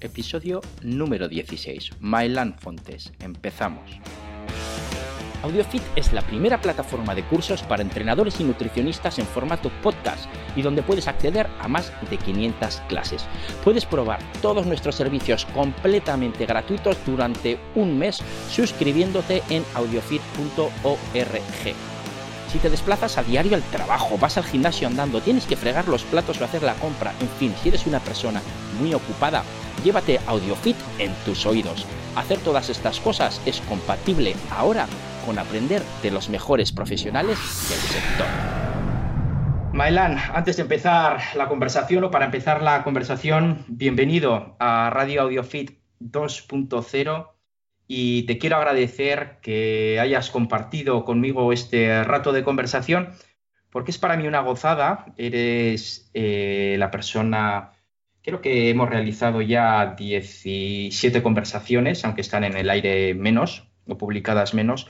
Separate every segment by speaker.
Speaker 1: Episodio número 16. Mylan Fontes. Empezamos. AudioFit es la primera plataforma de cursos para entrenadores y nutricionistas en formato podcast y donde puedes acceder a más de 500 clases. Puedes probar todos nuestros servicios completamente gratuitos durante un mes suscribiéndote en audiofit.org. Si te desplazas a diario al trabajo, vas al gimnasio andando, tienes que fregar los platos o hacer la compra, en fin, si eres una persona muy ocupada, llévate AudioFit en tus oídos. Hacer todas estas cosas es compatible ahora con aprender de los mejores profesionales del sector. Mailan, antes de empezar la conversación o para empezar la conversación, bienvenido a Radio AudioFit 2.0 y te quiero agradecer que hayas compartido conmigo este rato de conversación, porque es para mí una gozada. Eres eh, la persona, creo que hemos realizado ya 17 conversaciones, aunque están en el aire menos o publicadas menos.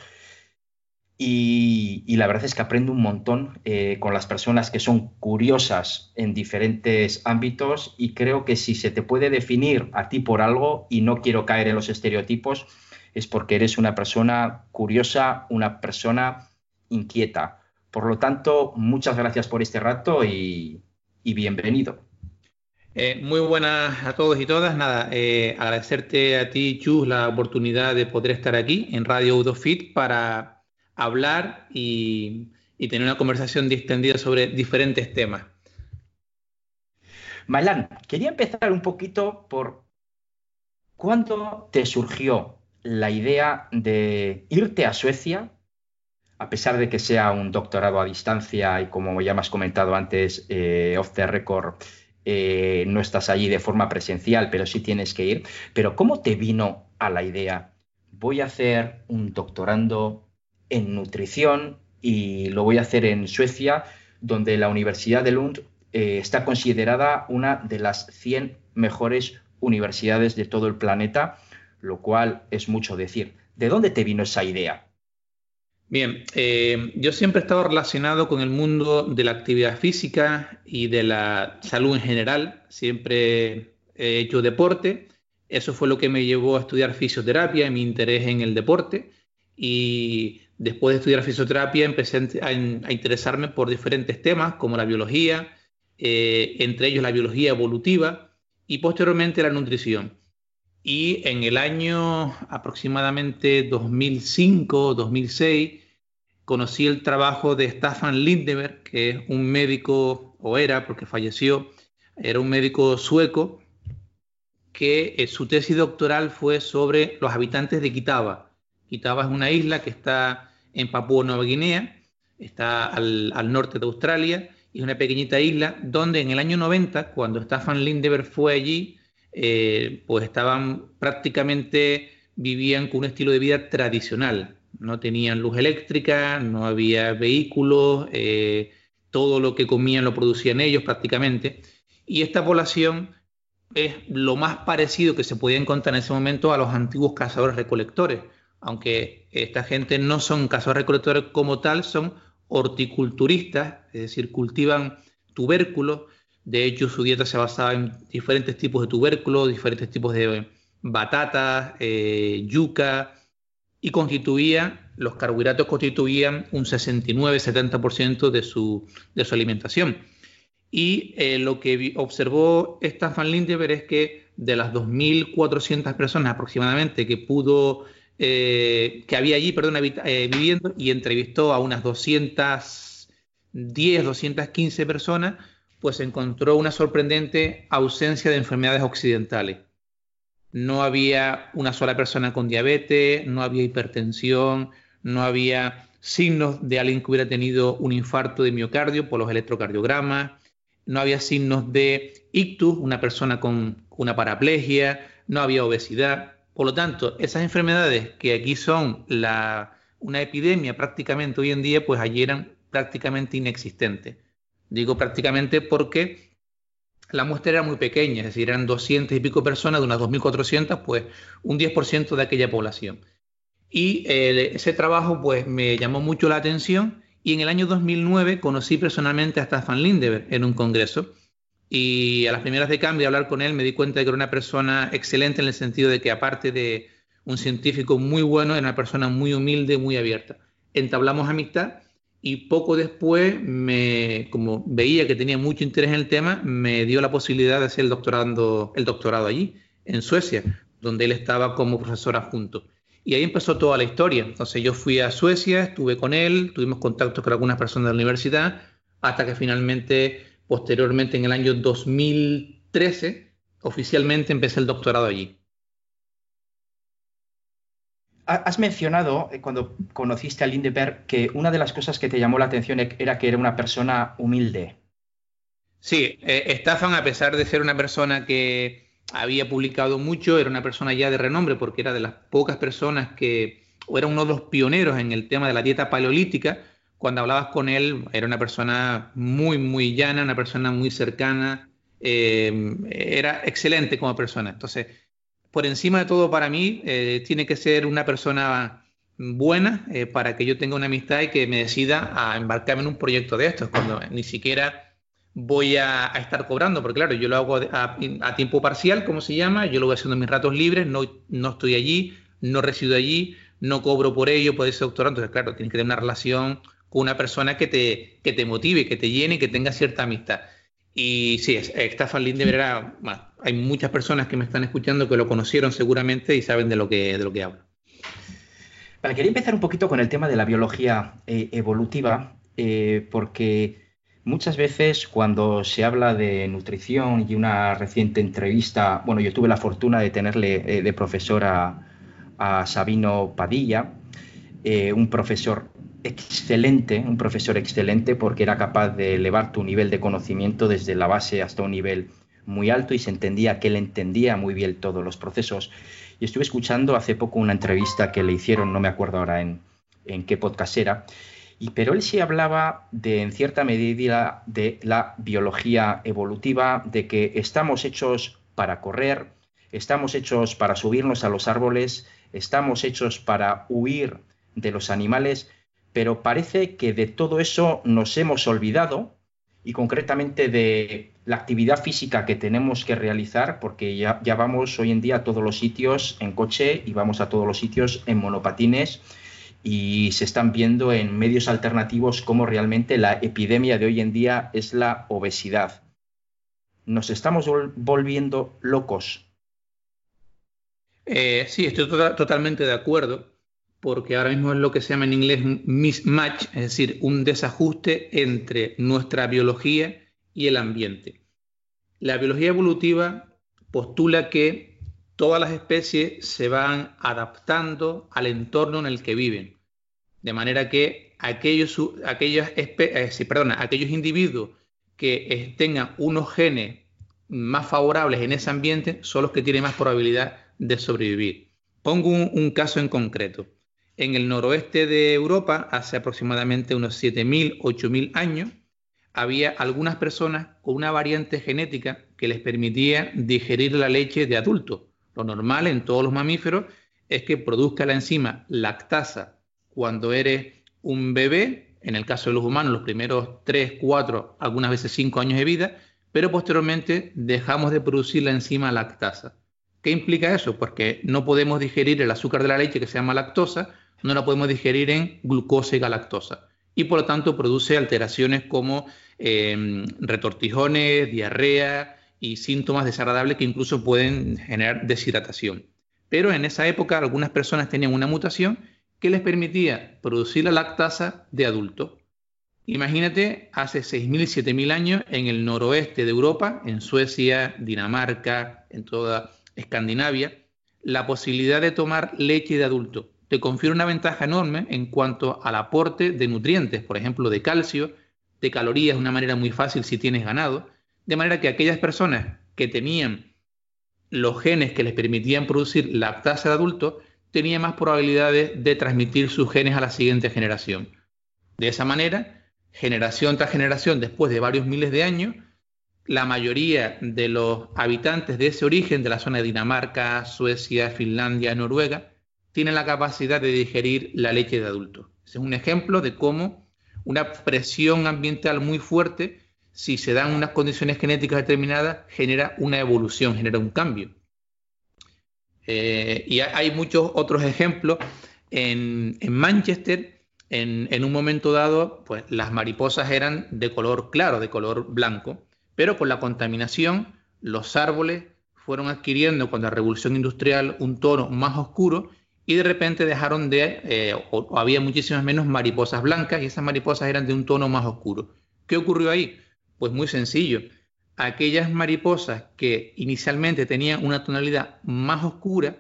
Speaker 1: Y, la verdad es que aprendo un montón eh, con las personas que son curiosas en diferentes ámbitos y creo que si se te puede definir a ti por algo, y no quiero caer en los estereotipos, es porque eres una persona curiosa, una persona inquieta. Por lo tanto, muchas gracias por este rato y, bienvenido.
Speaker 2: Eh, muy buenas a todos y todas. Nada, eh, agradecerte a ti, Chus, la oportunidad de poder estar aquí en Radio Udofit para hablar y, y tener una conversación distendida sobre diferentes temas.
Speaker 1: Mailán, quería empezar un poquito por cuándo te surgió la idea de irte a Suecia, a pesar de que sea un doctorado a distancia y como ya me has comentado antes, eh, off the record, eh, no estás allí de forma presencial, pero sí tienes que ir. Pero ¿cómo te vino a la idea? Voy a hacer un doctorando en nutrición y lo voy a hacer en Suecia, donde la Universidad de Lund eh, está considerada una de las 100 mejores universidades de todo el planeta lo cual es mucho decir. ¿De dónde te vino esa idea?
Speaker 2: Bien, eh, yo siempre he estado relacionado con el mundo de la actividad física y de la salud en general. Siempre he hecho deporte. Eso fue lo que me llevó a estudiar fisioterapia y mi interés en el deporte. Y después de estudiar fisioterapia empecé a, interesarme por diferentes temas como la biología, eh, entre ellos la biología evolutiva y posteriormente la nutrición. Y en el año aproximadamente 2005-2006 conocí el trabajo de Staffan Lindeberg, que es un médico, o era porque falleció, era un médico sueco, que eh, su tesis doctoral fue sobre los habitantes de Kitava. Kitava es una isla que está en Papúa Nueva Guinea, está al, al norte de Australia, y es una pequeñita isla donde en el año 90, cuando Staffan Lindeberg fue allí, eh, pues estaban prácticamente, vivían con un estilo de vida tradicional. No tenían luz eléctrica, no había vehículos, eh, todo lo que comían lo producían ellos prácticamente. Y esta población es lo más parecido que se podía encontrar en ese momento a los antiguos cazadores recolectores, aunque esta gente no son cazadores recolectores como tal, son horticulturistas, es decir, cultivan tubérculos, de hecho, su dieta se basaba en diferentes tipos de tubérculos, diferentes tipos de batatas, eh, yuca, y constituía, los carbohidratos constituían un 69-70% de su, de su alimentación. Y eh, lo que observó Stefan Lindeberg es que de las 2.400 personas aproximadamente que pudo, eh, que había allí, perdón, viviendo, y entrevistó a unas 210, 215 personas, pues encontró una sorprendente ausencia de enfermedades occidentales. No había una sola persona con diabetes, no había hipertensión, no había signos de alguien que hubiera tenido un infarto de miocardio por los electrocardiogramas, no había signos de ictus, una persona con una paraplegia, no había obesidad. Por lo tanto, esas enfermedades que aquí son una epidemia prácticamente hoy en día, pues allí eran prácticamente inexistentes. Digo prácticamente porque la muestra era muy pequeña, es decir, eran 200 y pico personas de unas 2.400, pues un 10% de aquella población. Y eh, ese trabajo pues me llamó mucho la atención y en el año 2009 conocí personalmente a Stefan Lindeberg en un congreso Y a las primeras de cambio, hablar con él, me di cuenta de que era una persona excelente en el sentido de que aparte de un científico muy bueno, era una persona muy humilde, muy abierta. Entablamos amistad y poco después, me, como veía que tenía mucho interés en el tema, me dio la posibilidad de hacer el doctorado, el doctorado allí, en Suecia, donde él estaba como profesor adjunto. Y ahí empezó toda la historia. Entonces yo fui a Suecia, estuve con él, tuvimos contacto con algunas personas de la universidad, hasta que finalmente Posteriormente, en el año 2013, oficialmente empecé el doctorado allí.
Speaker 1: Has mencionado, eh, cuando conociste a Lindeberg, que una de las cosas que te llamó la atención e-, era que era una persona humilde.
Speaker 2: Sí, eh, a pesar de ser una persona que había publicado mucho, era una persona ya de renombre, porque era de las pocas personas que, o era uno de los pioneros en el tema de la dieta paleolítica, cuando hablabas con él era una persona muy, muy llana, una persona muy cercana, eh, era excelente como persona. Entonces, por encima de todo para mí, eh, tiene que ser una persona buena eh, para que yo tenga una amistad y que me decida a embarcarme en un proyecto de estos, cuando ni siquiera voy a, estar cobrando, porque claro, yo lo hago a, tiempo parcial, como se llama, yo lo voy haciendo en mis ratos libres, no, no estoy allí, no resido allí, no cobro por ello, por ese doctorado, entonces claro, tiene que tener una relación con una persona que te, que te motive, que te llene que tenga cierta amistad. Y sí, Staffan Lindeberg era, hay muchas personas que me están escuchando que lo conocieron seguramente y saben de lo que, de lo que hablo.
Speaker 1: Vale, quería empezar un poquito con el tema de la biología eh, evolutiva, eh, porque muchas veces cuando se habla de nutrición y una reciente entrevista, bueno, yo tuve la fortuna de tenerle eh, de profesor a, a Sabino Padilla, un profesor excelente, un profesor excelente porque era capaz de elevar tu nivel de conocimiento desde la base hasta un nivel muy alto y se entendía que él entendía muy bien todos los procesos. Y estuve escuchando hace poco una entrevista que le hicieron, no me acuerdo ahora en, en qué podcast era, y, pero él sí hablaba de, en cierta medida, de la biología evolutiva, de que estamos hechos para correr, estamos hechos para subirnos a los árboles, estamos hechos para huir de los animales, pero parece que de todo eso nos hemos olvidado y concretamente de la actividad física que tenemos que realizar, porque ya, vamos hoy en día a todos los sitios en coche y vamos a todos los sitios en monopatines y se están viendo en medios alternativos cómo realmente la epidemia de hoy en día es la obesidad. Nos estamos volviendo locos.
Speaker 2: Eh, sí, estoy tota-, totalmente de acuerdo porque ahora mismo es lo que se llama en inglés mismatch, es decir, un desajuste entre nuestra biología y el ambiente. La biología evolutiva postula que todas las especies se van adaptando al entorno en el que viven, de manera que aquellos, aquellos, eh, aquellos individuos que tengan unos genes más favorables en ese ambiente son los que tienen más probabilidad de sobrevivir. Pongo un caso en concreto en el noroeste de Europa, hace aproximadamente unos 7.000, 8.000 años, había algunas personas con una variante genética que les permitía digerir la leche de adulto. Lo normal en todos los mamíferos es que produzca la enzima lactasa cuando eres un bebé, en el caso de los humanos los primeros 3, 4, algunas veces 5 años de vida, pero posteriormente dejamos de producir la enzima lactasa. ¿Qué implica eso? Porque no podemos digerir el azúcar de la leche que se llama lactosa, no la podemos digerir en glucosa y galactosa y por lo tanto produce alteraciones como em, retortijones, diarrea y síntomas desagradables que incluso pueden generar deshidratación. Pero en esa época algunas personas tenían una mutación que les permitía producir la lactasa de adulto. Imagínate, hace 6.000, 7.000 años en el noroeste de Europa, en Suecia, Dinamarca, en toda Escandinavia, la posibilidad de tomar leche de adulto te confiere una ventaja enorme en cuanto al aporte de nutrientes, por ejemplo, de calcio, de calorías de una manera muy fácil si tienes ganado, de manera que aquellas personas que tenían los genes que les permitían producir lactasa de adulto, tenían más probabilidades de transmitir sus genes a la siguiente generación. De esa manera, generación tras generación, después de varios miles de años, la mayoría de los habitantes de ese origen, de la zona de Dinamarca, Suecia, Finlandia, Noruega, tienen la capacidad de digerir la leche de adulto. Ese es un ejemplo de cómo una presión ambiental muy fuerte si se dan unas condiciones genéticas determinadas, genera una evolución, genera un cambio. Eh, y hay muchos otros ejemplos. En, Manchester, en, un momento dado, pues las mariposas eran de color claro, de color blanco, pero con la contaminación, los árboles fueron adquiriendo con la revolución industrial un tono más oscuro y de repente dejaron de, eh, o había muchísimas menos mariposas blancas y esas mariposas eran de un tono más oscuro. ¿Qué ocurrió ahí? Pues muy sencillo. Aquellas mariposas que inicialmente tenían una tonalidad más oscura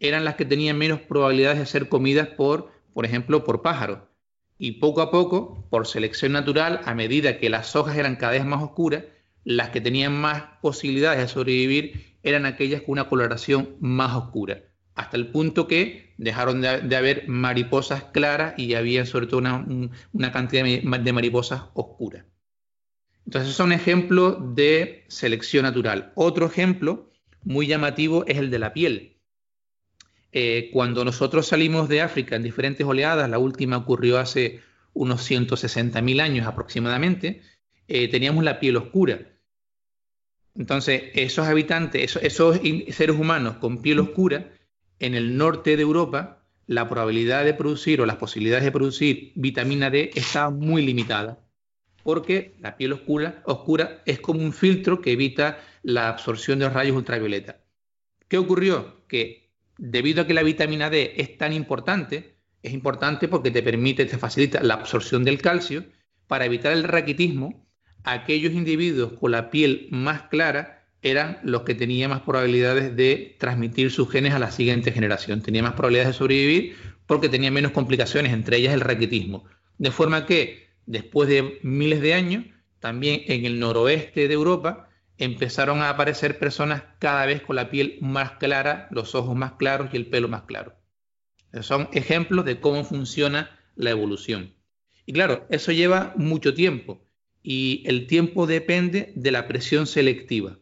Speaker 2: eran las que tenían menos probabilidades de ser comidas por, por ejemplo, por pájaros. Y poco a poco, por selección natural, a medida que las hojas eran cada vez más oscuras, las que tenían más posibilidades de sobrevivir eran aquellas con una coloración más oscura, hasta el punto que dejaron de, haber mariposas claras y había sobre todo una, cantidad de mariposas oscuras. Entonces, son ejemplos de selección natural. Otro ejemplo muy llamativo es el de la piel. Eh, cuando nosotros salimos de África en diferentes oleadas, la última ocurrió hace unos 160.000 años aproximadamente, eh, teníamos la piel oscura. Entonces, esos habitantes, esos, seres humanos con piel oscura, en el norte de Europa, la probabilidad de producir o las posibilidades de producir vitamina D está muy limitada, porque la piel oscura, es como un filtro que evita la absorción de los rayos ultravioleta. ¿Qué ocurrió? Que debido a que la vitamina D es tan importante, es importante porque te permite, te facilita la absorción del calcio, para evitar el raquitismo, aquellos individuos con la piel más clara eran los que tenían más probabilidades de transmitir sus genes a la siguiente generación. Tenían más probabilidades de sobrevivir porque tenían menos complicaciones, entre ellas el raquitismo. De forma que después de miles de años, también en el noroeste de Europa, empezaron a aparecer personas cada vez con la piel más clara, los ojos más claros y el pelo más claro. son ejemplos de cómo funciona la evolución. Y claro, eso lleva mucho tiempo y el tiempo depende de la presión selectiva.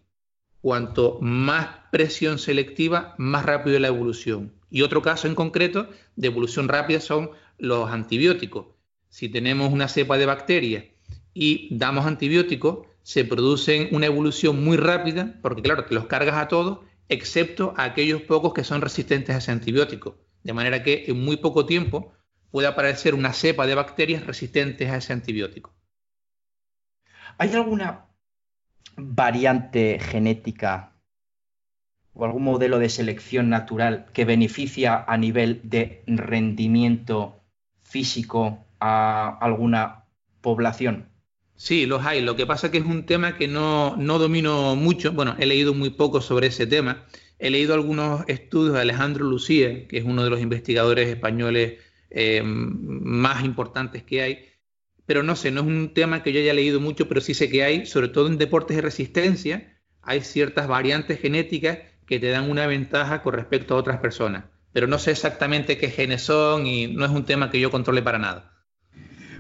Speaker 2: Cuanto más presión selectiva, más rápido la evolución. Y otro caso en concreto de evolución rápida son los antibióticos. Si tenemos una cepa de bacterias y damos antibióticos, se produce una evolución muy rápida, porque claro, que los cargas a todos, excepto a aquellos pocos que son resistentes a ese antibiótico. De manera que en muy poco tiempo puede aparecer una cepa de bacterias resistentes a ese antibiótico.
Speaker 1: ¿Hay alguna variante genética o algún modelo de selección natural que beneficia a nivel de rendimiento físico a alguna población?
Speaker 2: Sí, los hay. Lo que pasa es que es un tema que no, domino mucho. Bueno, he leído muy poco sobre ese tema. He leído algunos estudios de Alejandro Lucía, que es uno de los investigadores españoles eh, más importantes que hay, pero no sé, no es un tema que yo haya leído mucho, pero sí sé que hay, sobre todo en deportes de resistencia, hay ciertas variantes genéticas que te dan una ventaja con respecto a otras personas. Pero no sé exactamente qué genes son y no es un tema que yo controle para nada.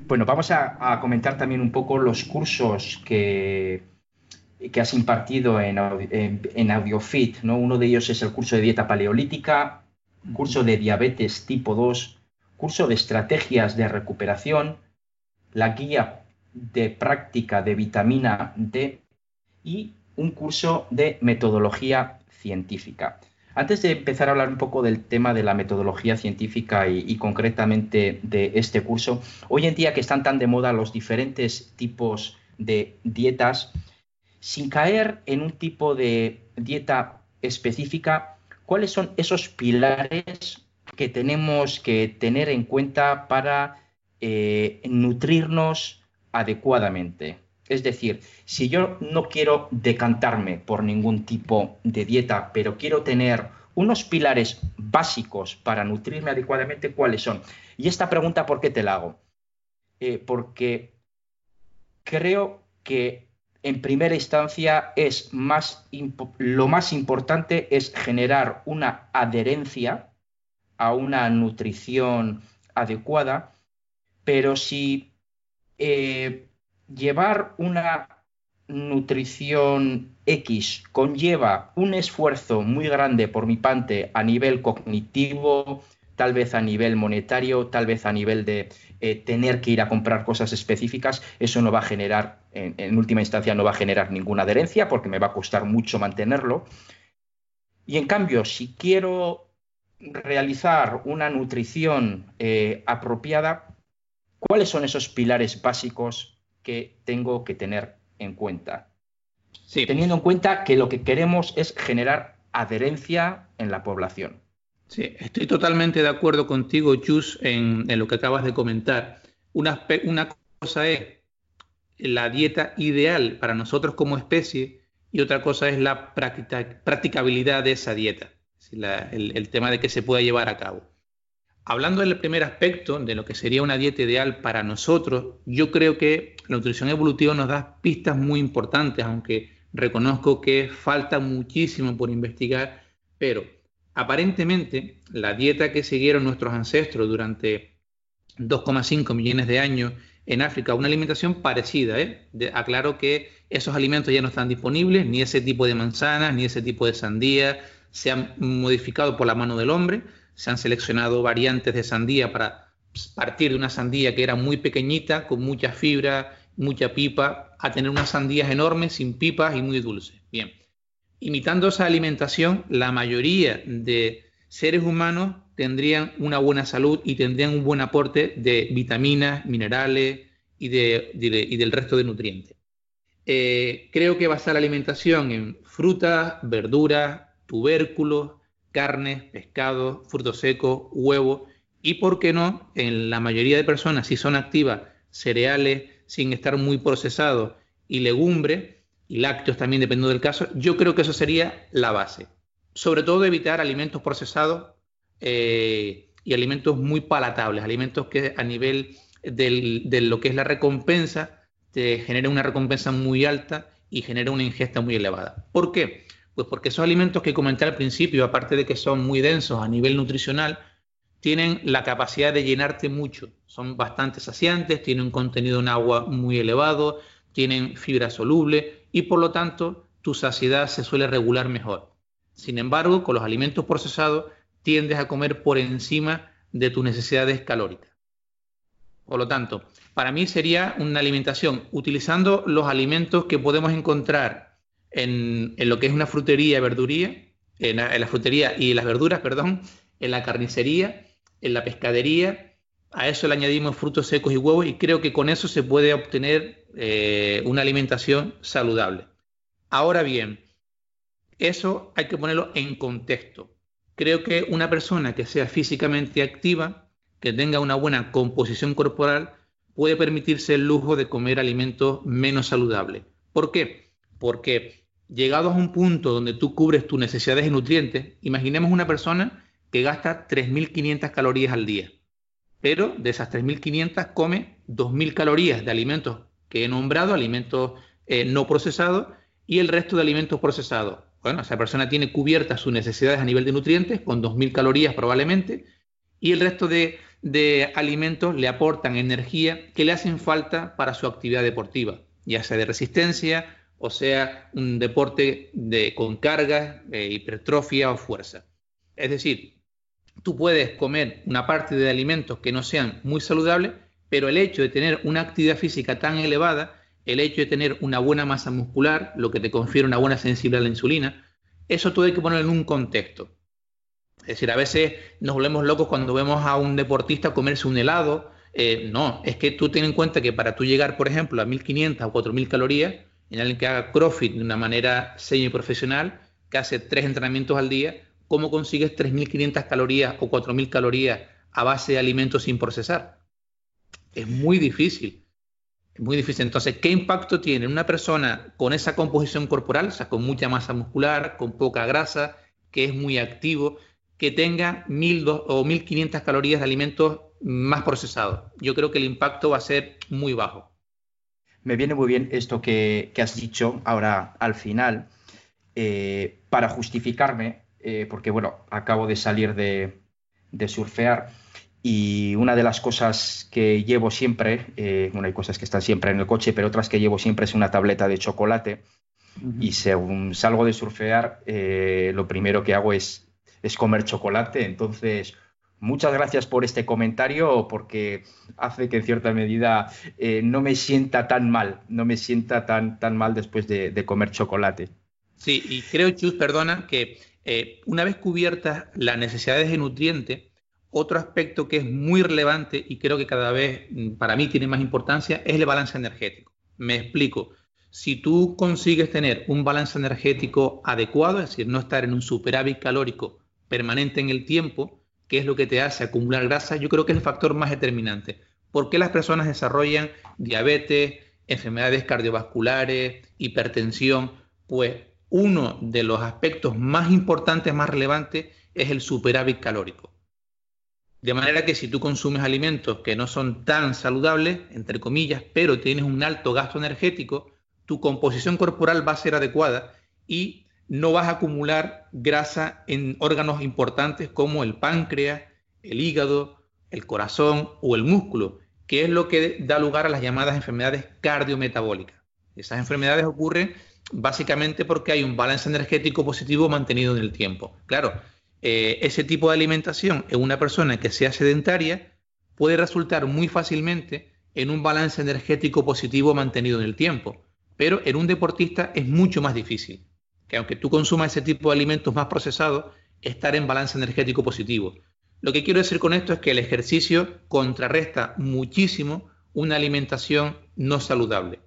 Speaker 1: Bueno, vamos a, comentar también un poco los cursos que, que has impartido en, en, AudioFit. ¿no? Uno de ellos es el curso de dieta paleolítica, curso de diabetes tipo 2, curso de estrategias de recuperación, la guía de práctica de vitamina D y un curso de metodología científica. Antes de empezar a hablar un poco del tema de la metodología científica y, concretamente de este curso, hoy en día que están tan de moda los diferentes tipos de dietas, sin caer en un tipo de dieta específica, ¿cuáles son esos pilares que tenemos que tener en cuenta para eh, nutrirnos adecuadamente. Es decir, si yo no quiero decantarme por ningún tipo de dieta, pero quiero tener unos pilares básicos para nutrirme adecuadamente, ¿cuáles son? Y esta pregunta, ¿por qué te la hago? Eh, porque creo que en primera instancia es más lo más importante es generar una adherencia a una nutrición adecuada pero si eh, llevar una nutrición X conlleva un esfuerzo muy grande por mi parte a nivel cognitivo, tal vez a nivel monetario, tal vez a nivel de eh, tener que ir a comprar cosas específicas, eso no va a generar, en, última instancia, no va a generar ninguna adherencia porque me va a costar mucho mantenerlo. Y en cambio, si quiero realizar una nutrición eh, apropiada, ¿cuáles son esos pilares básicos que tengo que tener en cuenta? Teniendo en cuenta que lo que queremos es generar adherencia en la población.
Speaker 2: Sí, estoy totalmente de acuerdo contigo, Chus, en, lo que acabas de comentar. Una, cosa es la dieta ideal para nosotros como especie y otra cosa es la practicabilidad de esa dieta, el, el tema de que se pueda llevar a cabo. Hablando del primer aspecto, de lo que sería una dieta ideal para nosotros, yo creo que la nutrición evolutiva nos da pistas muy importantes, aunque reconozco que falta muchísimo por investigar, pero aparentemente la dieta que siguieron nuestros ancestros durante 2,5 millones de años en África, una alimentación parecida. ¿eh? aclaro que esos alimentos ya no están disponibles, ni ese tipo de manzanas, ni ese tipo de sandía, se han modificado por la mano del hombre, se han seleccionado variantes de sandía para partir de una sandía que era muy pequeñita, con mucha fibra, mucha pipa, a tener unas sandías enormes, sin pipas y muy dulces. Bien, imitando esa alimentación, la mayoría de seres humanos tendrían una buena salud y tendrían un buen aporte de vitaminas, minerales y, del resto de nutrientes. Eh, creo que basar la alimentación en frutas, verduras, tubérculos, carnes, pescado, frutos secos, huevos y, por qué no, en la mayoría de personas, si son activas, cereales sin estar muy procesados y legumbres, y lácteos también dependiendo del caso, yo creo que eso sería la base. Sobre todo evitar alimentos procesados eh, y alimentos muy palatables, alimentos que a nivel de lo que es la recompensa te generen una recompensa muy alta y generen una ingesta muy elevada. ¿Por qué? Pues porque esos alimentos que comenté al principio, aparte de que son muy densos a nivel nutricional, tienen la capacidad de llenarte mucho. Son bastante saciantes, tienen un contenido en agua muy elevado, tienen fibra soluble, y por lo tanto tu saciedad se suele regular mejor. Sin embargo, con los alimentos procesados tiendes a comer por encima de tus necesidades calóricas. Por lo tanto, para mí sería una alimentación utilizando los alimentos que podemos encontrar en, lo que es una frutería, verduría, en la, frutería y las verduras, perdón, en la carnicería, en la pescadería. A eso le añadimos frutos secos y huevos y creo que con eso se puede obtener eh, una alimentación saludable. Ahora bien, eso hay que ponerlo en contexto. Creo que una persona que sea físicamente activa, que tenga una buena composición corporal, puede permitirse el lujo de comer alimentos menos saludables. ¿Por qué? Porque llegados a un punto donde tú cubres tus necesidades de nutrientes, imaginemos una persona que gasta 3.500 calorías al día, pero de esas 3.500 come 2.000 calorías de alimentos que he nombrado, alimentos eh, no procesados, y el resto de alimentos procesados. Bueno, esa persona tiene cubiertas sus necesidades a nivel de nutrientes, con 2.000 calorías probablemente, y el resto de, alimentos le aportan energía que le hacen falta para su actividad deportiva, ya sea de resistencia o sea un deporte de, con carga, eh, hipertrofia o fuerza. Es decir, tú puedes comer una parte de alimentos que no sean muy saludables, pero el hecho de tener una actividad física tan elevada, el hecho de tener una buena masa muscular, lo que te confiere una buena sensibilidad a la insulina, eso todo hay que ponerlo en un contexto. Es decir, a veces nos volvemos locos cuando vemos a un deportista comerse un helado. Eh, no, es que tú ten en cuenta que para tú llegar, por ejemplo, a 1500 o 4000 calorías, en alguien que haga CrossFit de una manera semi-profesional, que hace tres entrenamientos al día, ¿cómo consigues 3500 calorías o 4000 calorías a base de alimentos sin procesar? es muy difícil. Es muy difícil. Entonces, ¿qué impacto tiene una persona con esa composición corporal, o sea, con mucha masa muscular, con poca grasa, que es muy activo, que tenga 1000 o 1500 calorías de alimentos más procesados? Yo creo que el impacto va a ser muy bajo.
Speaker 1: Me viene muy bien esto que, has dicho ahora al final, eh, para justificarme, eh, porque bueno, acabo de salir de, de surfear y una de las cosas que llevo siempre, eh, bueno, hay cosas que están siempre en el coche, pero otras que llevo siempre es una tableta de chocolate. Y según salgo de surfear, eh, lo primero que hago es, es comer chocolate. Entonces, Muchas gracias por este comentario porque hace que en cierta medida eh, no me sienta tan mal, no me sienta tan, tan mal después de, comer chocolate.
Speaker 2: Sí, y creo, Chus, perdona, que eh, una vez cubiertas las necesidades de nutrientes, otro aspecto que es muy relevante y creo que cada vez mm, para mí tiene más importancia es el balance energético. Me explico. Si tú consigues tener un balance energético adecuado, es decir, no estar en un superávit calórico permanente en el tiempo, que es lo que te hace acumular grasa, yo creo que es el factor más determinante. ¿Por qué las personas desarrollan diabetes, enfermedades cardiovasculares, hipertensión? Pues uno de los aspectos más importantes, más relevantes, es el superávit calórico. De manera que si tú consumes alimentos que no son tan saludables, entre comillas, pero tienes un alto gasto energético, tu composición corporal va a ser adecuada y no vas a acumular grasa en órganos importantes como el páncreas, el hígado, el corazón o el músculo, que es lo que da lugar a las llamadas enfermedades cardiometabólicas. Esas enfermedades ocurren básicamente porque hay un balance energético positivo mantenido en el tiempo. Claro, eh, ese tipo de alimentación en una persona que sea sedentaria puede resultar muy fácilmente en un balance energético positivo mantenido en el tiempo, pero en un deportista es mucho más difícil, que aunque tú consumas ese tipo de alimentos más procesados, estar en balance energético positivo. Lo que quiero decir con esto es que el ejercicio contrarresta muchísimo una alimentación no saludable.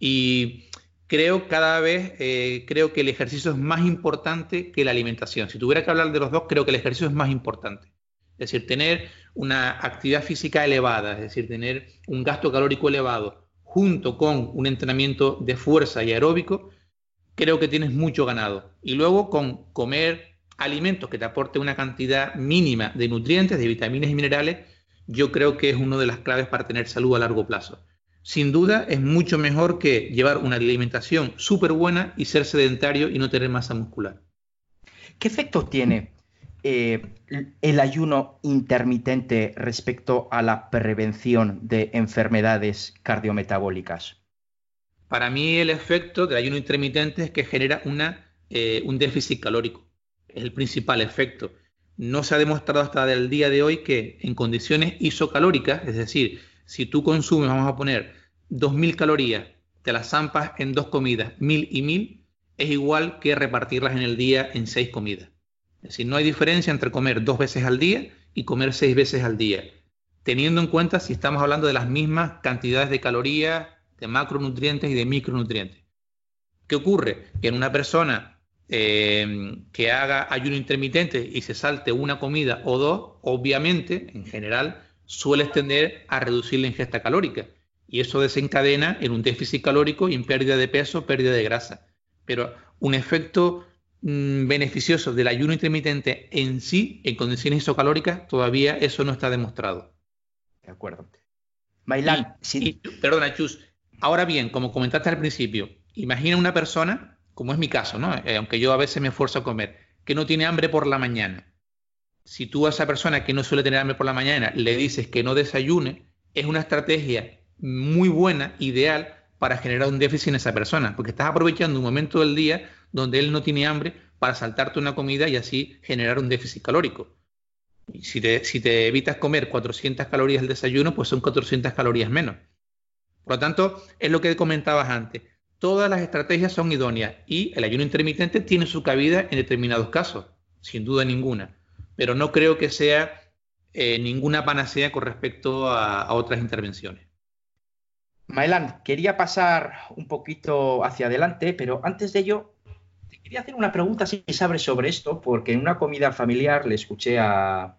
Speaker 2: Y creo cada vez, eh, creo que el ejercicio es más importante que la alimentación. Si tuviera que hablar de los dos, creo que el ejercicio es más importante. Es decir, tener una actividad física elevada, es decir, tener un gasto calórico elevado, junto con un entrenamiento de fuerza y aeróbico, creo que tienes mucho ganado. Y luego con comer alimentos que te aporten una cantidad mínima de nutrientes, de vitaminas y minerales, yo creo que es una de las claves para tener salud a largo plazo sin duda es mucho mejor que llevar una alimentación súper buena y ser sedentario y no tener masa muscular.
Speaker 1: ¿Qué efecto tiene eh, el ayuno intermitente respecto a la prevención de enfermedades cardiometabólicas?
Speaker 2: Para mí el efecto del ayuno intermitente es que genera eh, un déficit calórico. Es el principal efecto. No se ha demostrado hasta el día de hoy que en condiciones isocalóricas, es decir, si tú consumes, vamos a poner 2.000 calorías, te las zampas en dos comidas, 1.000 y 1.000, es igual que repartirlas en el día en seis comidas. Es decir, no hay diferencia entre comer dos veces al día y comer seis veces al día, teniendo en cuenta si estamos hablando de las mismas cantidades de calorías, de macronutrientes y de micronutrientes. ¿Qué ocurre? Que en una persona eh, que haga ayuno intermitente y se salte una comida o dos, obviamente, en general, suele tender a reducir la ingesta calórica y eso desencadena en un déficit calórico y en pérdida de peso, pérdida de grasa. Pero un efecto mm, beneficioso del ayuno intermitente en sí, en condiciones isocalóricas, todavía eso no está demostrado.
Speaker 1: De acuerdo.
Speaker 2: Bailán, perdona, Chus. Ahora bien, como comentaste al principio, imagina una persona, como es mi caso, ¿no? Eh, aunque yo a veces me esfuerzo a comer, que no tiene hambre por la mañana si tú a esa persona que no suele tener hambre por la mañana le dices que no desayune, es una estrategia muy buena, ideal, para generar un déficit en esa persona, porque estás aprovechando un momento del día donde él no tiene hambre para saltarte una comida y así generar un déficit calórico. Si te, si te evitas comer 400 calorías al desayuno, pues son 400 calorías menos. Por lo tanto, es lo que comentabas antes. Todas las estrategias son idóneas y el ayuno intermitente tiene su cabida en determinados casos, sin duda ninguna pero no creo que sea eh, ninguna panacea con respecto a, otras intervenciones.
Speaker 1: Maelán, quería pasar un poquito hacia adelante, pero antes de ello, te quería hacer una pregunta si sabes sobre esto, porque en una comida familiar le escuché a,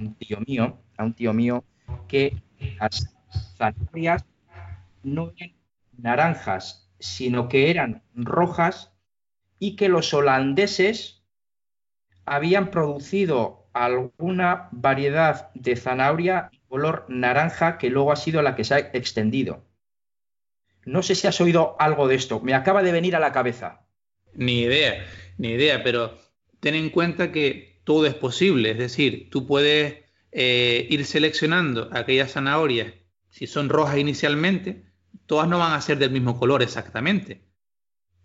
Speaker 1: un tío mío, a un tío mío, que las zanahorias no eran naranjas, sino que eran rojas y que los holandeses habían producido alguna variedad de zanahoria color naranja que luego ha sido la que se ha extendido. No sé si has oído algo de esto, me acaba de venir a la cabeza.
Speaker 2: Ni idea, ni idea, pero ten en cuenta que todo es posible, es decir, tú puedes eh, ir seleccionando aquellas zanahorias, si son rojas inicialmente, todas no van a ser del mismo color exactamente.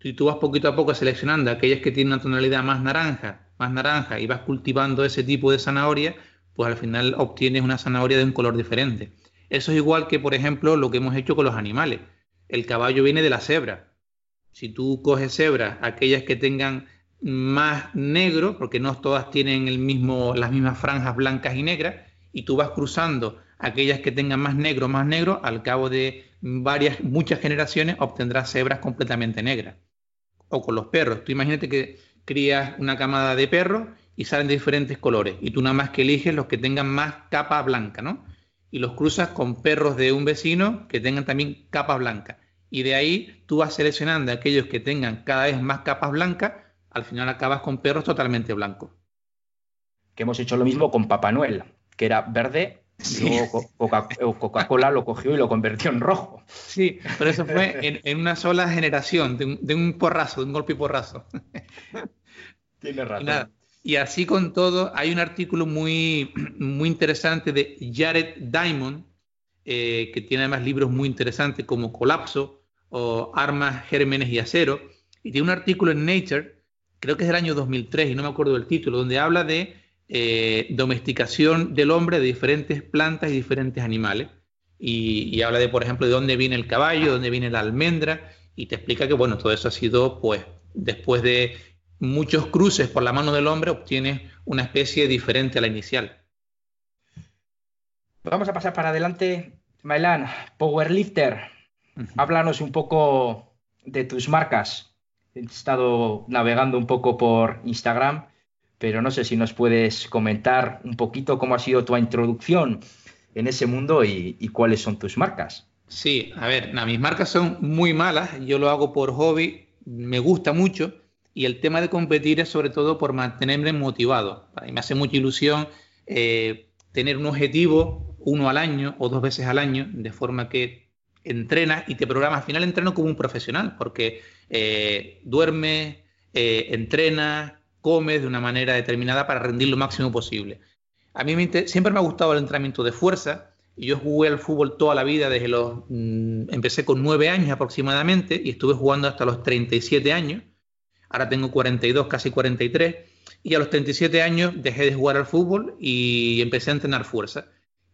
Speaker 2: Si tú vas poquito a poco seleccionando aquellas que tienen una tonalidad más naranja, más naranja y vas cultivando ese tipo de zanahoria, pues al final obtienes una zanahoria de un color diferente. Eso es igual que, por ejemplo, lo que hemos hecho con los animales. El caballo viene de la cebra. Si tú coges cebras, aquellas que tengan más negro, porque no todas tienen el mismo, las mismas franjas blancas y negras, y tú vas cruzando aquellas que tengan más negro, más negro, al cabo de varias, muchas generaciones obtendrás cebras completamente negras. O con los perros. Tú imagínate que crías una camada de perros y salen de diferentes colores, y tú nada más que eliges los que tengan más capa blanca, ¿no? Y los cruzas con perros de un vecino que tengan también capa blanca. Y de ahí tú vas seleccionando aquellos que tengan cada vez más capas blancas al final acabas con perros totalmente blancos.
Speaker 1: Que hemos hecho lo mismo con Papá Noel, que era verde, y luego Coca-Cola lo cogió y lo convirtió en rojo.
Speaker 2: Sí, pero eso fue en, una sola generación, de un, porrazo, de un golpe y porrazo.
Speaker 1: Tiene razón.
Speaker 2: Y, así con todo, hay un artículo muy, muy interesante de Jared Diamond, eh, que tiene además libros muy interesantes como Colapso o Armas, Gérmenes y Acero, y tiene un artículo en Nature creo que es del año 2003 y no me acuerdo del título, donde habla de eh, domesticación del hombre de diferentes plantas y diferentes animales. Y, habla de, por ejemplo, de dónde viene el caballo, dónde viene la almendra, y te explica que, bueno, todo eso ha sido, pues, después de muchos cruces por la mano del hombre, obtienes una especie diferente a la inicial.
Speaker 1: Vamos a pasar para adelante. Mailan, Powerlifter, háblanos un poco de tus marcas he estado navegando un poco por Instagram, pero no sé si nos puedes comentar un poquito cómo ha sido tu introducción en ese mundo y, cuáles son tus marcas.
Speaker 2: Sí, a ver, mis marcas son muy malas, yo lo hago por hobby, me gusta mucho y el tema de competir es sobre todo por mantenerme motivado. Me hace mucha ilusión eh, tener un objetivo uno al año o dos veces al año, de forma que entrenas y te programas. Al final entreno como un profesional, porque eh, duerme, eh, entrena, come de una manera determinada para rendir lo máximo posible. A mí siempre me ha gustado el entrenamiento de fuerza. Y yo jugué al fútbol toda la vida, desde los. Mm, empecé con nueve años aproximadamente y estuve jugando hasta los 37 años. Ahora tengo 42, casi 43. Y a los 37 años dejé de jugar al fútbol y empecé a entrenar fuerza.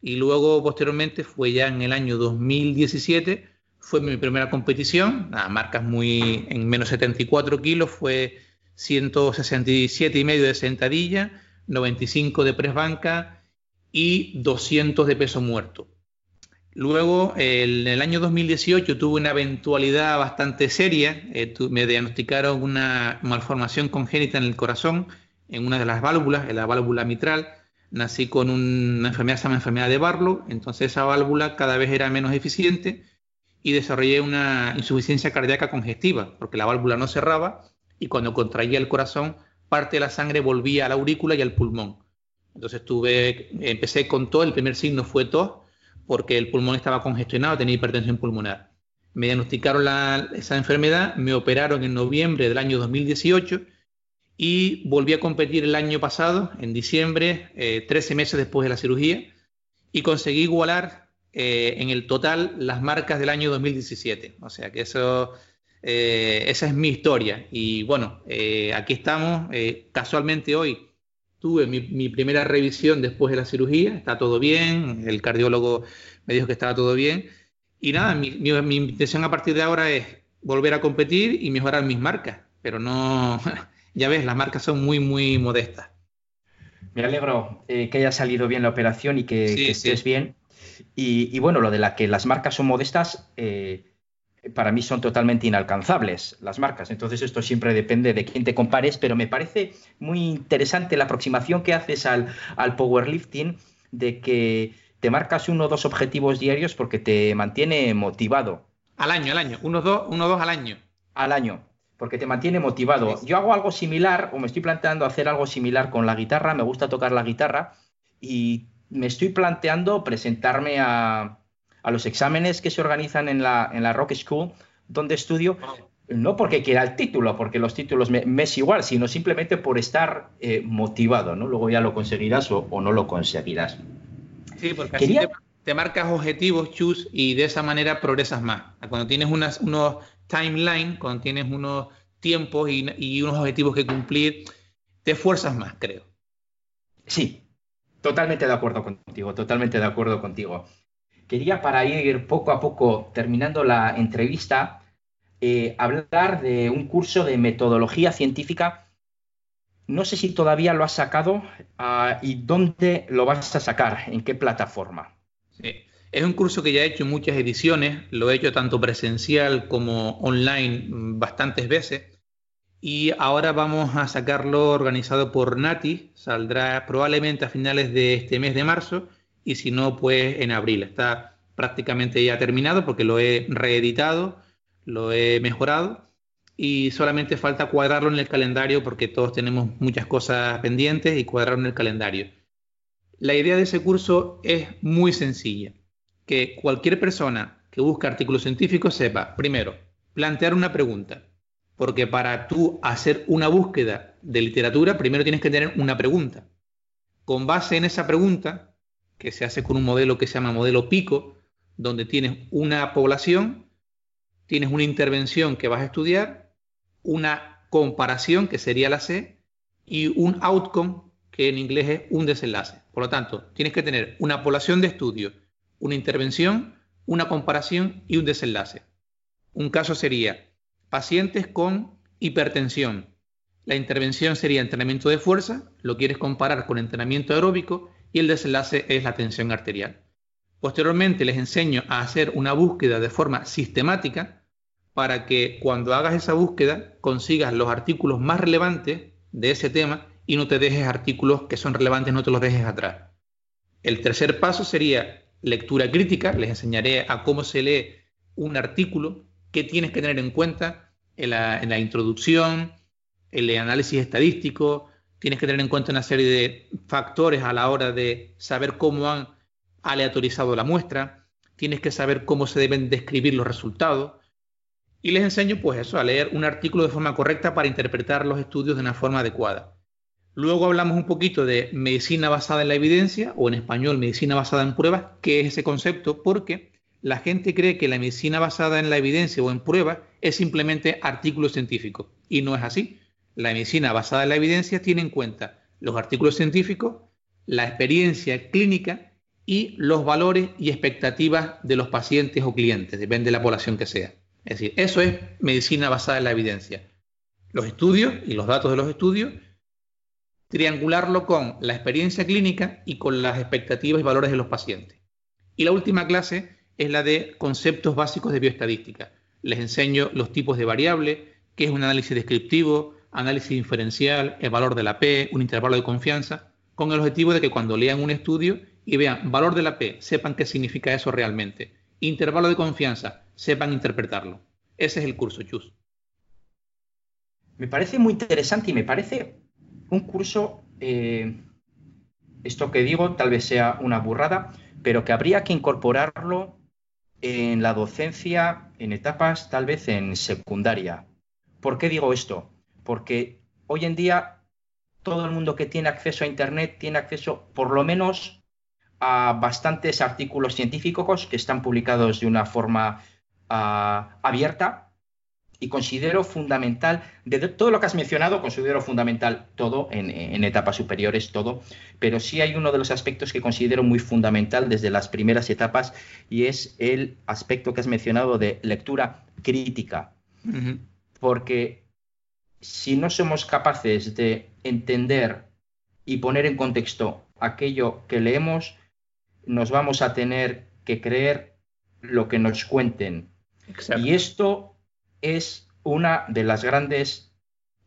Speaker 2: Y luego, posteriormente, fue ya en el año 2017 fue mi primera competición, nada, marcas muy en menos 74 kilos, fue 167 y medio de sentadilla, 95 de press banca y 200 de peso muerto. Luego, en el año 2018 tuve una eventualidad bastante seria, eh, me diagnosticaron una malformación congénita en el corazón, en una de las válvulas, en la válvula mitral. Nací con una enfermedad, llama enfermedad de Barlow, entonces esa válvula cada vez era menos eficiente y desarrollé una insuficiencia cardíaca congestiva, porque la válvula no cerraba y cuando contraía el corazón, parte de la sangre volvía a la aurícula y al pulmón. Entonces tuve, empecé con todo, el primer signo fue tos, porque el pulmón estaba congestionado, tenía hipertensión pulmonar. Me diagnosticaron esa enfermedad, me operaron en noviembre del año 2018 y volví a competir el año pasado, en diciembre, 13 eh, meses después de la cirugía, y conseguí igualar eh, en el total las marcas del año 2017. O sea que eso, eh, esa es mi historia. Y bueno, eh, aquí estamos. casualmente hoy tuve mi, primera revisión después de la cirugía. Está todo bien. El cardiólogo me dijo que estaba todo bien. Y nada, mi, mi intención a partir de ahora es volver a competir y mejorar mis marcas. Pero no, ya ves, las marcas son muy, muy modestas.
Speaker 1: Me alegro que haya salido bien la operación y que, estés bien. Y, bueno, lo de la que las marcas son modestas, eh, para mí son totalmente inalcanzables las marcas. Entonces esto siempre depende de quién te compares, pero me parece muy interesante la aproximación que haces al, al powerlifting de que te marcas uno o dos objetivos diarios porque te mantiene motivado.
Speaker 2: Al año, al año, uno o dos, uno, dos al año.
Speaker 1: Al año, porque te mantiene motivado. Yo hago algo similar, o me estoy planteando hacer algo similar con la guitarra, me gusta tocar la guitarra y me estoy planteando presentarme a, los exámenes que se organizan en la, en la Rock School, donde estudio, no porque quiera el título, porque los títulos me, es igual, sino simplemente por estar eh, motivado, ¿no? Luego ya lo conseguirás o, no lo conseguirás.
Speaker 2: Sí, porque así te, marcas objetivos, chus, y de esa manera progresas más. Cuando tienes unas, unos timeline, cuando tienes unos tiempos y, y unos objetivos que cumplir, te esfuerzas más, creo.
Speaker 1: Sí, Totalmente de acuerdo contigo, totalmente de acuerdo contigo. Quería para ir poco a poco terminando la entrevista, eh, hablar de un curso de metodología científica. No sé si todavía lo has sacado ah, y dónde lo vas a sacar, en qué plataforma.
Speaker 2: Es un curso que ya he hecho en muchas ediciones, lo he hecho tanto presencial como online bastantes veces y ahora vamos a sacarlo organizado por Nati, saldrá probablemente a finales de este mes de marzo y si no, pues en abril. Está prácticamente ya terminado porque lo he reeditado, lo he mejorado y solamente falta cuadrarlo en el calendario porque todos tenemos muchas cosas pendientes y cuadrarlo en el calendario. La idea de ese curso es muy sencilla que cualquier persona que busque artículos científicos sepa, primero, plantear una pregunta, porque para tú hacer una búsqueda de literatura, primero tienes que tener una pregunta. Con base en esa pregunta, que se hace con un modelo que se llama modelo pico, donde tienes una población, tienes una intervención que vas a estudiar, una comparación, que sería la C, y un outcome, que en inglés es un desenlace. Por lo tanto, tienes que tener una población de estudio, una intervención, una comparación y un desenlace. Un caso sería pacientes con hipertensión. La intervención sería entrenamiento de fuerza, lo quieres comparar con entrenamiento aeróbico y el desenlace es la tensión arterial. Posteriormente les enseño a hacer una búsqueda de forma sistemática para que cuando hagas esa búsqueda consigas los artículos más relevantes de ese tema y no te dejes artículos que son relevantes, no te los dejes atrás. El tercer paso sería lectura crítica, les enseñaré a cómo se lee un artículo, qué tienes que tener en cuenta en la, introducción, el análisis estadístico, tienes que tener en cuenta una serie de factores a la hora de saber cómo han aleatorizado la muestra, tienes que saber cómo se deben describir los resultados. Y les enseño pues eso, a leer un artículo de forma correcta para interpretar los estudios de una forma adecuada. Luego hablamos un poquito de medicina basada en la evidencia, o en español, medicina basada en pruebas, qué es ese concepto, porque la gente cree que la medicina basada en la evidencia o en pruebas es simplemente artículos científicos, y no es así. La medicina basada en la evidencia tiene en cuenta los artículos científicos, la experiencia clínica y los valores y expectativas de los pacientes o clientes, depende de la población que sea. Es decir, eso es medicina basada en la evidencia. Los estudios y los datos de los estudios triangularlo con la experiencia clínica y con las expectativas y valores de los pacientes. Y la última clase es la de conceptos básicos de bioestadística. Les enseño los tipos de variables, qué es un análisis descriptivo, análisis diferencial, el valor de la P, un intervalo de confianza, con el objetivo de que cuando lean un estudio y vean valor de la P, sepan qué significa eso realmente. Intervalo de confianza, sepan interpretarlo. Ese es el curso, Chus.
Speaker 1: Me parece muy interesante y me parece un curso, eh, esto que digo tal vez sea una burrada, pero que habría que incorporarlo en la docencia en etapas tal vez en secundaria. ¿Por qué digo esto? Porque hoy en día todo el mundo que tiene acceso a Internet tiene acceso por lo menos a bastantes artículos científicos que están publicados de una forma ah, abierta. Y considero fundamental, de todo lo que has mencionado, considero fundamental todo, en, etapas superiores todo, pero sí hay uno de los aspectos que considero muy fundamental desde las primeras etapas y es el aspecto que has mencionado de lectura crítica. Porque si no somos capaces de entender y poner en contexto aquello que leemos, nos vamos a tener que creer lo que nos cuenten. Y esto es una de las grandes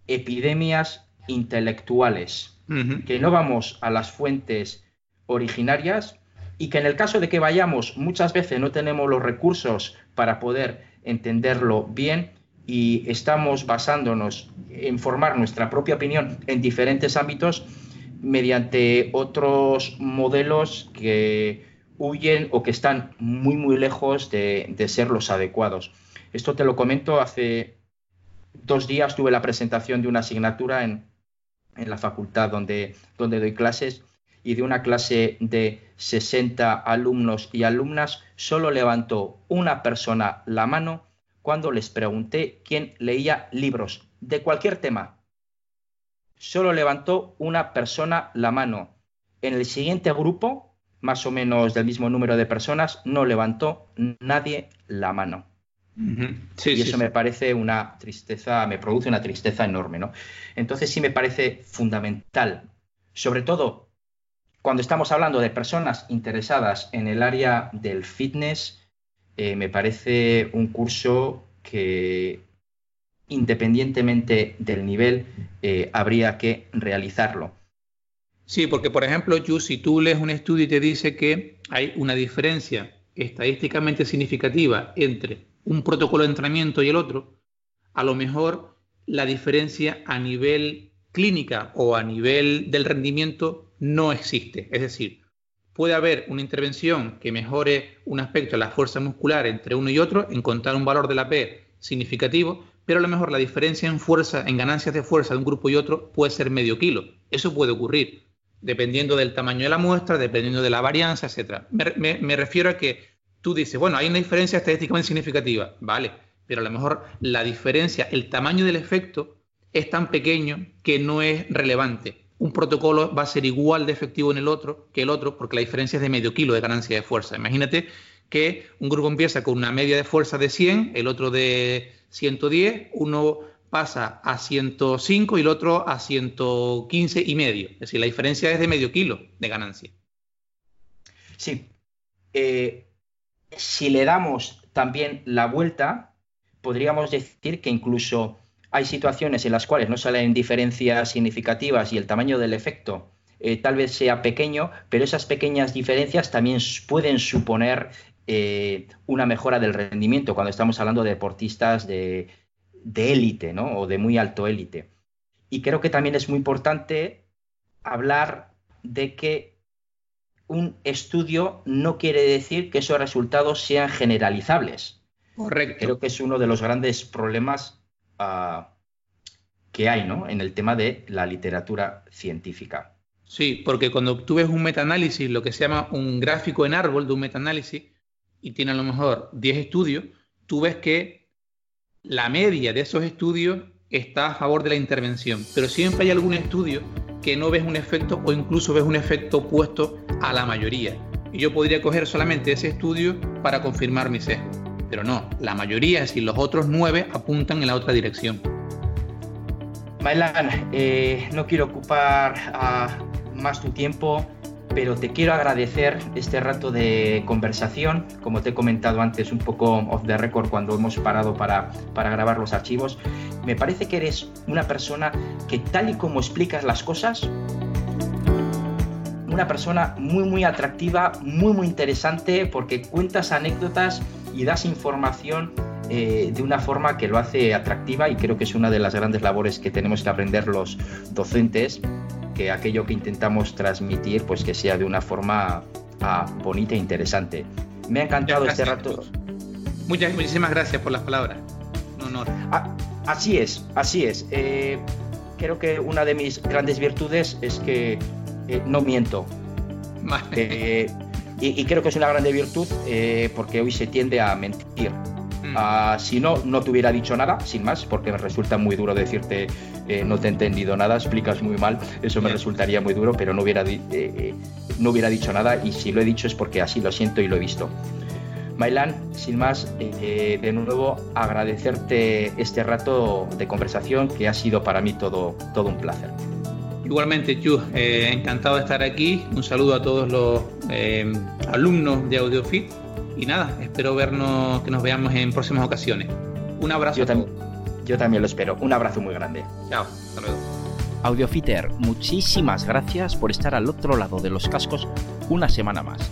Speaker 1: epidemias intelectuales, que no vamos a las fuentes originarias y que en el caso de que vayamos muchas veces no tenemos los recursos para poder entenderlo bien y estamos basándonos en formar nuestra propia opinión en diferentes ámbitos mediante otros modelos que huyen o que están muy muy lejos de ser los adecuados. Esto te lo comento, hace dos días tuve la presentación de una asignatura en, la facultad donde, donde doy clases y de una clase de 60 alumnos y alumnas solo levantó una persona la mano cuando les pregunté quién leía libros de cualquier tema. Solo levantó una persona la mano En el siguiente grupo, más o menos del mismo número de personas, no levantó nadie la mano. y eso me parece una tristeza, me produce una tristeza enorme, ¿no? Entonces sí me parece fundamental, sobre todo cuando estamos hablando de personas interesadas en el área del fitness, eh, me parece un curso que independientemente del nivel eh, habría que realizarlo.
Speaker 2: Sí, porque por ejemplo, si tú lees un estudio y te dice que hay una diferencia estadísticamente significativa entre un protocolo de entrenamiento y el otro, a lo mejor la diferencia a nivel clínica o a nivel del rendimiento no existe. Es decir, puede haber una intervención que mejore un aspecto de la fuerza muscular entre uno y otro, encontrar un valor de la P significativo, pero a lo mejor la diferencia en fuerza, en ganancias de fuerza de un grupo y otro puede ser medio kilo. Eso puede ocurrir, dependiendo del tamaño de la muestra, dependiendo de la varianza, etc. Me, refiero a que tú dices, bueno, hay una diferencia estadísticamente significativa, vale, pero a lo mejor la diferencia, el tamaño del efecto es tan pequeño que no es relevante. Un protocolo va a ser igual de efectivo en el otro que el otro porque la diferencia es de medio kilo de ganancia de fuerza. Imagínate que un grupo empieza con una media de fuerza de 100, el otro de 110, uno pasa a 105 y el otro a 115 y medio. Es decir, la diferencia es de medio kilo de ganancia.
Speaker 1: Sí. Eh, si le damos también la vuelta, podríamos decir que incluso hay situaciones en las cuales no salen diferencias significativas y el tamaño del efecto eh, tal vez sea pequeño, pero esas pequeñas diferencias también pueden suponer eh, una mejora del rendimiento cuando estamos hablando de deportistas de élite, ¿no? O de muy alto élite. Y creo que también es muy importante hablar de que un estudio no quiere decir que esos resultados sean generalizables.
Speaker 2: Correcto.
Speaker 1: Creo que es uno de los grandes problemas ah, que hay ¿no? en el tema de la literatura científica.
Speaker 2: Sí, porque cuando tú ves un metaanálisis, lo que se llama un gráfico en árbol de un metaanálisis, y tiene a lo mejor 10 estudios, tú ves que la media de esos estudios está a favor de la intervención, pero siempre hay algún estudio que no ves un efecto o incluso ves un efecto opuesto a la mayoría. Y yo podría coger solamente ese estudio para confirmar mi sesgo, pero no, la mayoría, es decir, los otros nueve apuntan en la otra dirección.
Speaker 1: Mailan, eh, no quiero ocupar ah, más tu tiempo pero te quiero agradecer este rato de conversación, como te he comentado antes un poco off the record cuando hemos parado para, para grabar los archivos. Me parece que eres una persona que tal y como explicas las cosas, una persona muy muy atractiva, muy muy interesante porque cuentas anécdotas y das información eh, de una forma que lo hace atractiva y creo que es una de las grandes labores que tenemos que aprender los docentes que aquello que intentamos transmitir, pues que sea de una forma ah, bonita e interesante. Me ha encantado este rato.
Speaker 2: Muchas, muchísimas gracias por las palabras. Un honor.
Speaker 1: Ah, así es, así es. Eh, creo que una de mis grandes virtudes es que eh, no miento. Eh, y, creo que es una grande virtud porque hoy se tiende a mentir. Mm. Ah, si no, no te hubiera dicho nada, sin más, porque me resulta muy duro decirte no te he entendido nada, explicas muy mal, eso me resultaría muy duro, pero no hubiera, eh, no hubiera dicho nada y si lo he dicho es porque así lo siento y lo he visto. Mailan, sin más, eh, de nuevo agradecerte este rato de conversación que ha sido para mí todo, todo un placer.
Speaker 2: Igualmente, Chu, eh, encantado de estar aquí. Un saludo a todos los alumnos de AudioFit y nada, espero vernos, que nos veamos en próximas ocasiones. Un abrazo.
Speaker 1: Yo también. Yo también lo espero. Un abrazo muy grande.
Speaker 2: Chao, hasta luego.
Speaker 1: Audiofiter, muchísimas gracias por estar al otro lado de los cascos una semana más.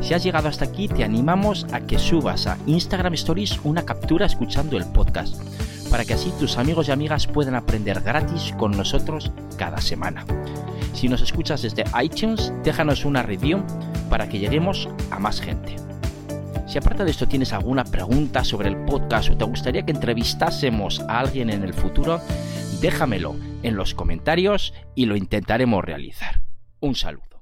Speaker 1: Si has llegado hasta aquí, te animamos a que subas a Instagram Stories una captura escuchando el podcast, para que así tus amigos y amigas puedan aprender gratis con nosotros cada semana. Si nos escuchas desde iTunes, déjanos una review para que lleguemos a más gente. Si aparte de esto tienes alguna pregunta sobre el podcast o te gustaría que entrevistásemos a alguien en el futuro, déjamelo en los comentarios y lo intentaremos realizar. Un saludo.